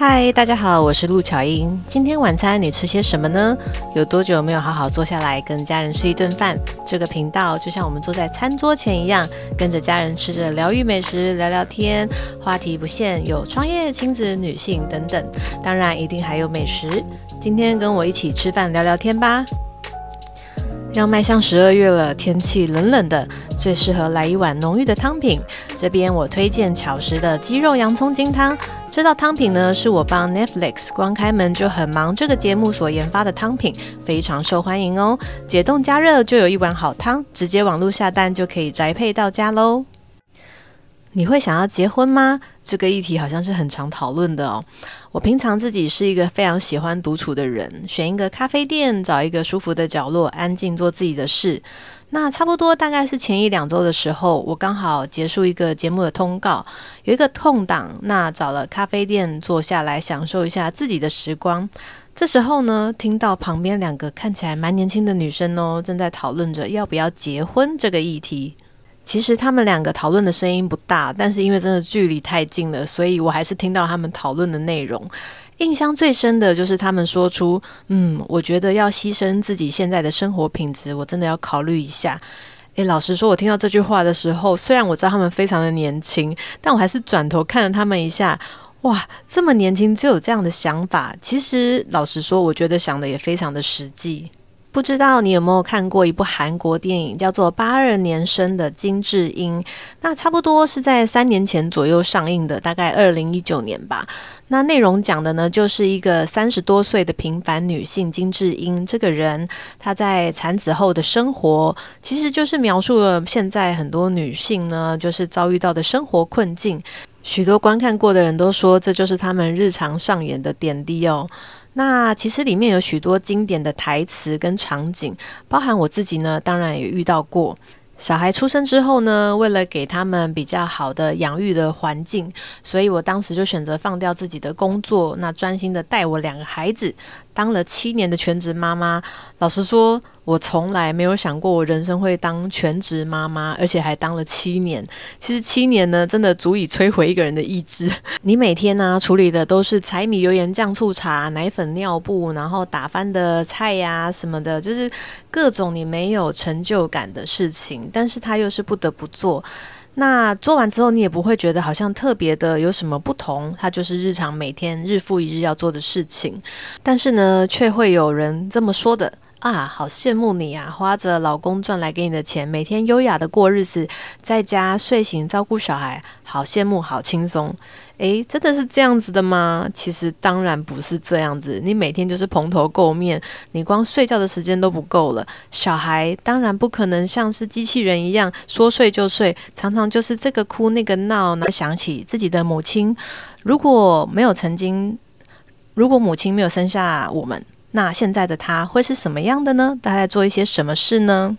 嗨，大家好，我是陆巧英。今天晚餐你吃些什么呢？有多久没有好好坐下来跟家人吃一顿饭？这个频道就像我们坐在餐桌前一样，跟着家人吃着疗愈美食，聊聊天，话题不限，有创业、亲子、女性等等，当然一定还有美食。今天跟我一起吃饭聊聊天吧。要迈向十二月了，天气冷冷的，最适合来一碗浓郁的汤品。这边我推荐巧食的鸡肉洋葱金汤。这道汤品呢，是我帮 Netflix 光开门就很忙这个节目所研发的汤品，非常受欢迎哦。解冻加热就有一碗好汤，直接网络下单就可以宅配到家喽。你会想要结婚吗？这个议题好像是很常讨论的哦。我平常自己是一个非常喜欢独处的人，选一个咖啡店，找一个舒服的角落，安静做自己的事。那差不多大概是前一两周的时候，我刚好结束一个节目的通告，有一个空档，那找了咖啡店坐下来享受一下自己的时光。这时候呢，听到旁边两个看起来蛮年轻的女生哦，正在讨论着要不要结婚这个议题。其实他们两个讨论的声音不大，但是因为真的距离太近了，所以我还是听到他们讨论的内容。印象最深的就是他们说出：“嗯，我觉得要牺牲自己现在的生活品质，我真的要考虑一下。”诶，老实说，我听到这句话的时候，虽然我知道他们非常的年轻，但我还是转头看了他们一下。哇，这么年轻就有这样的想法，其实老实说，我觉得想的也非常的实际。不知道你有没有看过一部韩国电影，叫做《八二年生的金智英》。那差不多是在三年前左右上映的，大概二零一九年吧。那内容讲的呢，就是一个三十多岁的平凡女性金智英这个人，她在产子后的生活，其实就是描述了现在很多女性呢，就是遭遇到的生活困境。许多观看过的人都说，这就是他们日常上演的点滴哦。那其实里面有许多经典的台词跟场景，包含我自己呢，当然也遇到过。小孩出生之后呢，为了给他们比较好的养育的环境，所以我当时就选择放掉自己的工作，那专心的带我两个孩子。当了七年的全职妈妈，老实说，我从来没有想过我人生会当全职妈妈，而且还当了七年。其实七年呢，真的足以摧毁一个人的意志。你每天呢处理的都是柴米油盐酱醋茶、奶粉尿布，然后打翻的菜呀什么的，就是各种你没有成就感的事情，但是他又是不得不做。那做完之后，你也不会觉得好像特别的有什么不同，它就是日常每天日复一日要做的事情。但是呢，却会有人这么说的啊，好羡慕你啊，花着老公赚来给你的钱，每天优雅的过日子，在家睡醒照顾小孩，好羡慕，好轻松。诶，真的是这样子的吗？其实当然不是这样子。你每天就是蓬头垢面，你光睡觉的时间都不够了。小孩当然不可能像是机器人一样说睡就睡，常常就是这个哭那个闹。那想起自己的母亲，如果没有曾经，如果母亲没有生下我们，那现在的他会是什么样的呢？他在做一些什么事呢？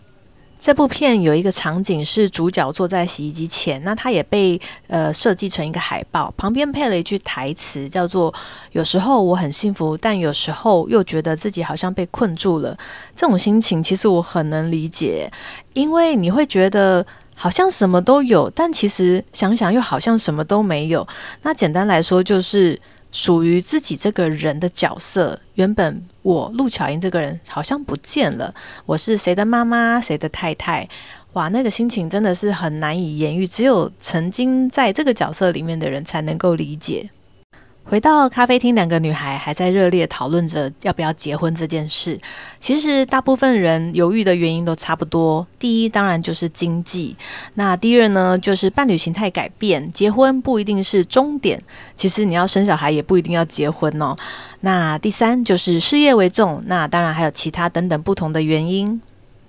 这部片有一个场景是主角坐在洗衣机前，那他也被呃设计成一个海报，旁边配了一句台词，叫做“有时候我很幸福，但有时候又觉得自己好像被困住了”。这种心情其实我很能理解，因为你会觉得好像什么都有，但其实想想又好像什么都没有。那简单来说就是。属于自己这个人的角色，原本我陆巧英这个人好像不见了。我是谁的妈妈，谁的太太？哇，那个心情真的是很难以言喻，只有曾经在这个角色里面的人才能够理解。回到咖啡厅，两个女孩还在热烈讨论着要不要结婚这件事。其实大部分人犹豫的原因都差不多。第一，当然就是经济；那第二呢，就是伴侣形态改变，结婚不一定是终点。其实你要生小孩也不一定要结婚哦。那第三就是事业为重。那当然还有其他等等不同的原因。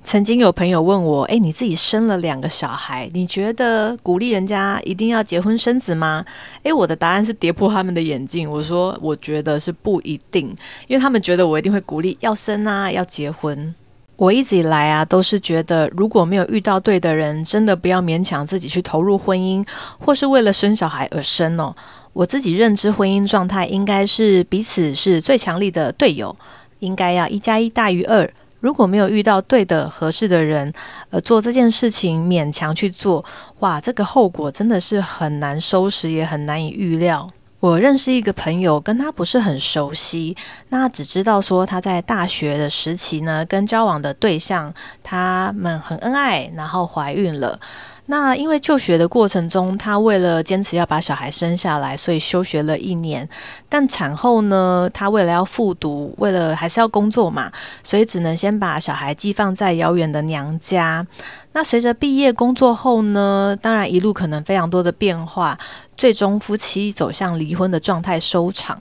曾经有朋友问我：“诶，你自己生了两个小孩，你觉得鼓励人家一定要结婚生子吗？”诶，我的答案是跌破他们的眼镜。我说：“我觉得是不一定，因为他们觉得我一定会鼓励要生啊，要结婚。我一直以来啊，都是觉得如果没有遇到对的人，真的不要勉强自己去投入婚姻，或是为了生小孩而生哦。我自己认知婚姻状态应该是彼此是最强力的队友，应该要一加一大于二。”如果没有遇到对的合适的人，呃，做这件事情勉强去做，哇，这个后果真的是很难收拾，也很难以预料。我认识一个朋友，跟他不是很熟悉，那只知道说他在大学的时期呢，跟交往的对象他们很恩爱，然后怀孕了。那因为就学的过程中，他为了坚持要把小孩生下来，所以休学了一年。但产后呢，他为了要复读，为了还是要工作嘛，所以只能先把小孩寄放在遥远的娘家。那随着毕业工作后呢，当然一路可能非常多的变化，最终夫妻走向离婚的状态收场。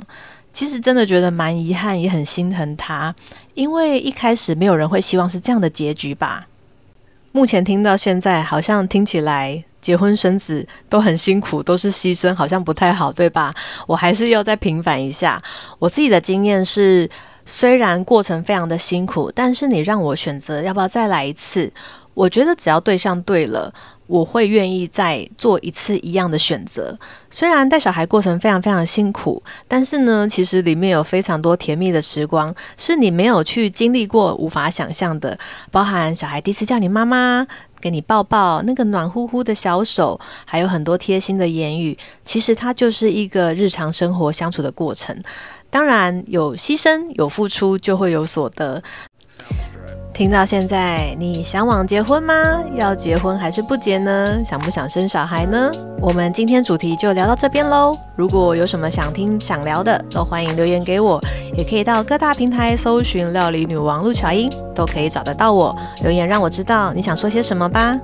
其实真的觉得蛮遗憾，也很心疼他，因为一开始没有人会希望是这样的结局吧。目前听到现在，好像听起来结婚生子都很辛苦，都是牺牲，好像不太好，对吧？我还是要再平反一下。我自己的经验是，虽然过程非常的辛苦，但是你让我选择要不要再来一次，我觉得只要对象对了。我会愿意再做一次一样的选择。虽然带小孩过程非常非常辛苦，但是呢，其实里面有非常多甜蜜的时光，是你没有去经历过、无法想象的。包含小孩第一次叫你妈妈，给你抱抱，那个暖乎乎的小手，还有很多贴心的言语。其实它就是一个日常生活相处的过程。当然有牺牲、有付出，就会有所得。听到现在，你想往结婚吗？要结婚还是不结呢？想不想生小孩呢？我们今天主题就聊到这边喽。如果有什么想听、想聊的，都欢迎留言给我，也可以到各大平台搜寻“料理女王陆巧音”，都可以找得到我。留言让我知道你想说些什么吧。